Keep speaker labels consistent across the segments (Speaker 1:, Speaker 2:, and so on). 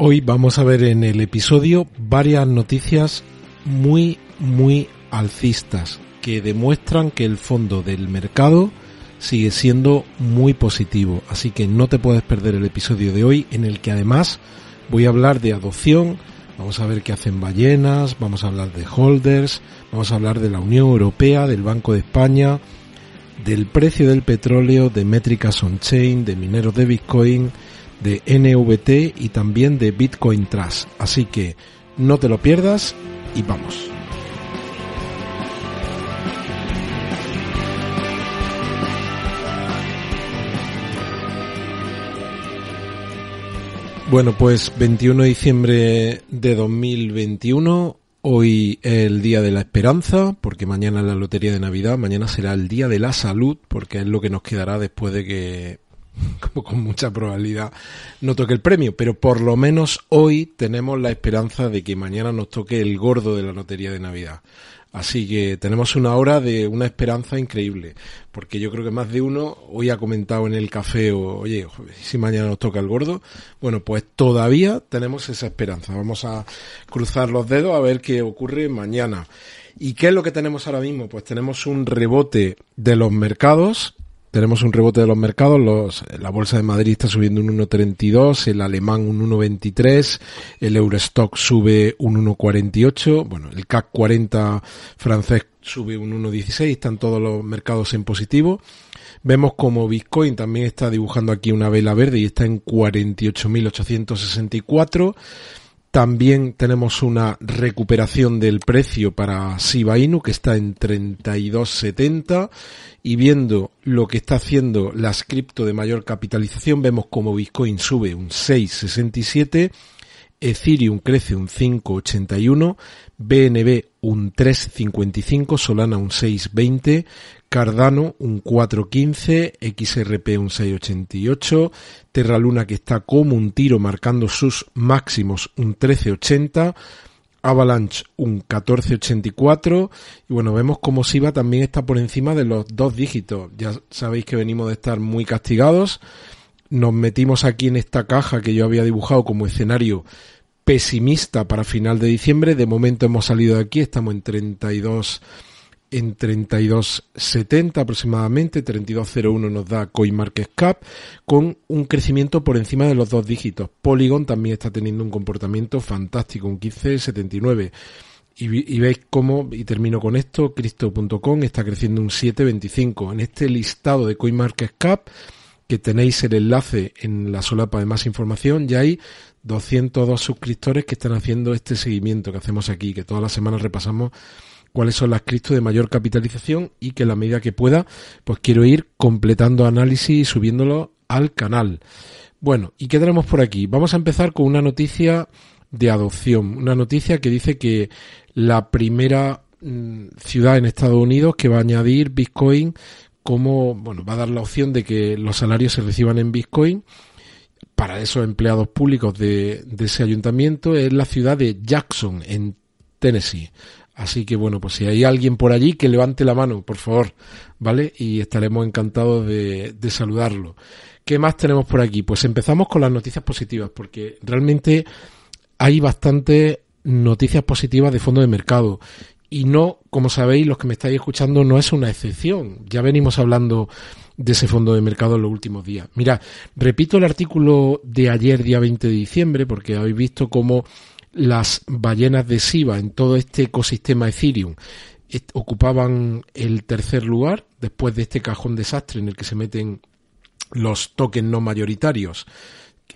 Speaker 1: Hoy vamos a ver en el episodio varias noticias muy, muy alcistas que demuestran que el fondo del mercado sigue siendo muy positivo. Así que no te puedes perder el episodio de hoy en el que además voy a hablar de adopción, vamos a ver qué hacen ballenas, vamos a hablar de holders, vamos a hablar de la Unión Europea, del Banco de España, del precio del petróleo, de métricas on-chain, de mineros de Bitcoin, de NVT y también de Bitcoin Trust. Así que no te lo pierdas y vamos. Bueno, pues 21 de diciembre de 2021, hoy el día de la esperanza, porque mañana es la lotería de Navidad, mañana será el día de la salud, porque es lo que nos quedará después de que como con mucha probabilidad no toque el premio, pero por lo menos hoy tenemos la esperanza de que mañana nos toque el gordo de la lotería de Navidad. Así que tenemos una hora de una esperanza increíble, porque yo creo que más de uno hoy ha comentado en el café, o, oye, si mañana nos toca el gordo, bueno, pues todavía tenemos esa esperanza. Vamos a cruzar los dedos a ver qué ocurre mañana. ¿Y qué es lo que tenemos ahora mismo? Pues tenemos un rebote de los mercados tenemos un rebote de los mercados, los, la bolsa de Madrid está subiendo un 1,32, el alemán un 1,23, el Eurostock sube un 1,48, bueno, el CAC 40 francés sube un 1,16, están todos los mercados en positivo. Vemos como Bitcoin también está dibujando aquí una vela verde y está en 48.864. También tenemos una recuperación del precio para Shiba Inu que está en 32.70 y viendo lo que está haciendo las cripto de mayor capitalización vemos como Bitcoin sube un 6.67, Ethereum crece un 5.81, BNB un 3.55, Solana un 6.20, Cardano un 4.15, XRP un 6.88, Terra Luna que está como un tiro marcando sus máximos un 13.80, Avalanche un 14.84 y bueno, vemos como SIBA también está por encima de los dos dígitos. Ya sabéis que venimos de estar muy castigados. Nos metimos aquí en esta caja que yo había dibujado como escenario pesimista para final de diciembre. De momento hemos salido de aquí, estamos en 32 en 32.70 aproximadamente, 32.01 nos da CoinMarketCap, con un crecimiento por encima de los dos dígitos. Polygon también está teniendo un comportamiento fantástico, un 15.79. Y, y, veis cómo, y termino con esto, Cristo.com está creciendo un 7.25. En este listado de CoinMarketCap, que tenéis el enlace en la solapa de más información, ya hay 202 suscriptores que están haciendo este seguimiento que hacemos aquí, que todas las semanas repasamos cuáles son las criptos de mayor capitalización y que a la medida que pueda, pues quiero ir completando análisis y subiéndolo al canal. Bueno, ¿y qué tenemos por aquí? Vamos a empezar con una noticia de adopción, una noticia que dice que la primera mm, ciudad en Estados Unidos que va a añadir Bitcoin como, bueno, va a dar la opción de que los salarios se reciban en Bitcoin para esos empleados públicos de, de ese ayuntamiento es la ciudad de Jackson, en Tennessee. Así que bueno, pues si hay alguien por allí que levante la mano, por favor, ¿vale? Y estaremos encantados de, saludarlo. ¿Qué más tenemos por aquí? Pues empezamos con las noticias positivas, porque realmente hay bastantes noticias positivas de fondo de mercado. Y no, como sabéis, los que me estáis escuchando, no es una excepción. Ya venimos hablando de ese fondo de mercado en los últimos días. Mira, repito el artículo de ayer, día 20 de diciembre, porque habéis visto cómo las ballenas de SIVA en todo este ecosistema Ethereum ocupaban el tercer lugar después de este cajón desastre en el que se meten los tokens no mayoritarios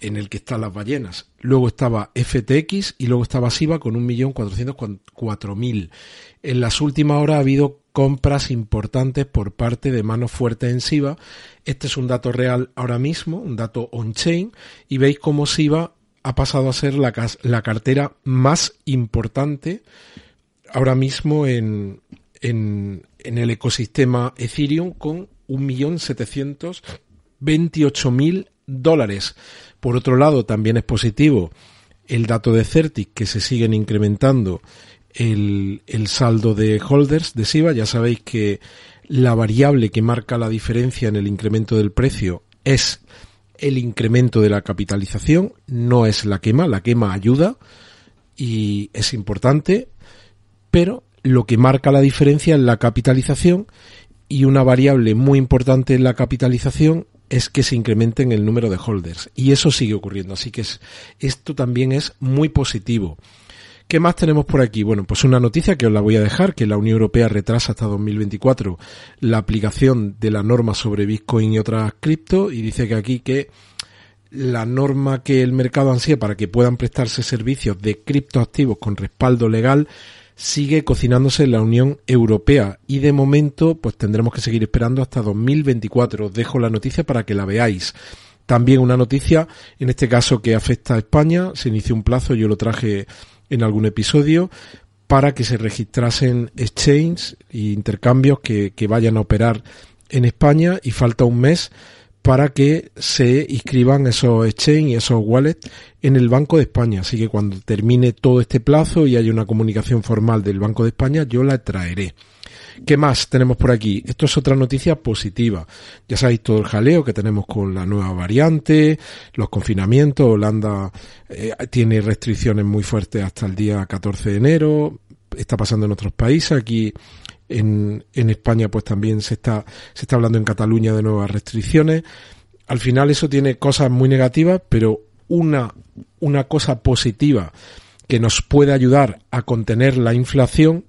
Speaker 1: en el que están las ballenas. Luego estaba FTX y luego estaba SIVA con 1.404.000. En las últimas horas ha habido compras importantes por parte de manos fuertes en SIVA. Este es un dato real ahora mismo, un dato on-chain, y veis cómo SIVA ha pasado a ser la, la cartera más importante ahora mismo en, en, en el ecosistema Ethereum con 1.728.000 dólares. Por otro lado, también es positivo el dato de Certic que se siguen incrementando el, el saldo de holders de SIVA. Ya sabéis que la variable que marca la diferencia en el incremento del precio es el incremento de la capitalización, no es la quema, la quema ayuda y es importante, pero lo que marca la diferencia es la capitalización y una variable muy importante en la capitalización es que se incrementen el número de holders. Y eso sigue ocurriendo. Así que es, esto también es muy positivo. ¿Qué más tenemos por aquí? Bueno, pues una noticia que os la voy a dejar, que la Unión Europea retrasa hasta 2024 la aplicación de la norma sobre Bitcoin y otras cripto y dice que aquí que la norma que el mercado ansía para que puedan prestarse servicios de criptoactivos con respaldo legal sigue cocinándose en la Unión Europea y de momento pues tendremos que seguir esperando hasta 2024. Os dejo la noticia para que la veáis. También una noticia, en este caso que afecta a España, se inició un plazo, yo lo traje en algún episodio, para que se registrasen exchanges e intercambios que, que vayan a operar en España y falta un mes para que se inscriban esos exchange y esos wallets en el Banco de España. Así que cuando termine todo este plazo y haya una comunicación formal del Banco de España, yo la traeré. ¿Qué más tenemos por aquí? Esto es otra noticia positiva. Ya sabéis todo el jaleo que tenemos con la nueva variante, los confinamientos. Holanda eh, tiene restricciones muy fuertes hasta el día 14 de enero. Está pasando en otros países. Aquí en, España pues también se está, se está hablando en Cataluña de nuevas restricciones. Al final eso tiene cosas muy negativas, pero una, una cosa positiva que nos puede ayudar a contener la inflación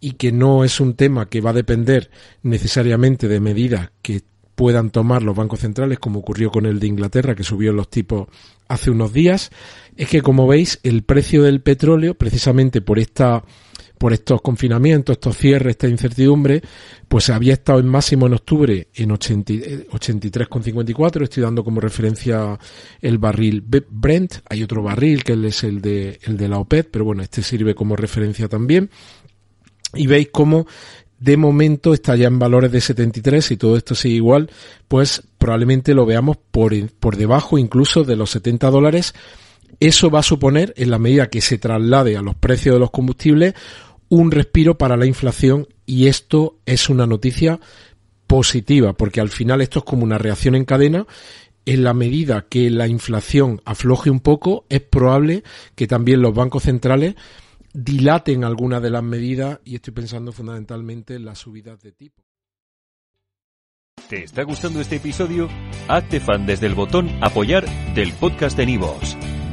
Speaker 1: y que no es un tema que va a depender necesariamente de medidas que puedan tomar los bancos centrales, como ocurrió con el de Inglaterra, que subió los tipos hace unos días, es que como veis el precio del petróleo, precisamente por esta por estos confinamientos, estos cierres, esta incertidumbre, pues había estado en máximo en octubre en 83,54. Estoy dando como referencia el barril Brent. Hay otro barril que es el de, el de la OPED, pero bueno, este sirve como referencia también. Y veis cómo de momento está ya en valores de 73 y todo esto sigue igual, pues probablemente lo veamos por, por debajo incluso de los 70 dólares eso va a suponer, en la medida que se traslade a los precios de los combustibles, un respiro para la inflación y esto es una noticia positiva, porque al final esto es como una reacción en cadena. En la medida que la inflación afloje un poco, es probable que también los bancos centrales dilaten algunas de las medidas y estoy pensando fundamentalmente en las subidas de tipo.
Speaker 2: ¿Te está gustando este episodio? Hazte fan desde el botón apoyar del podcast de Nivos.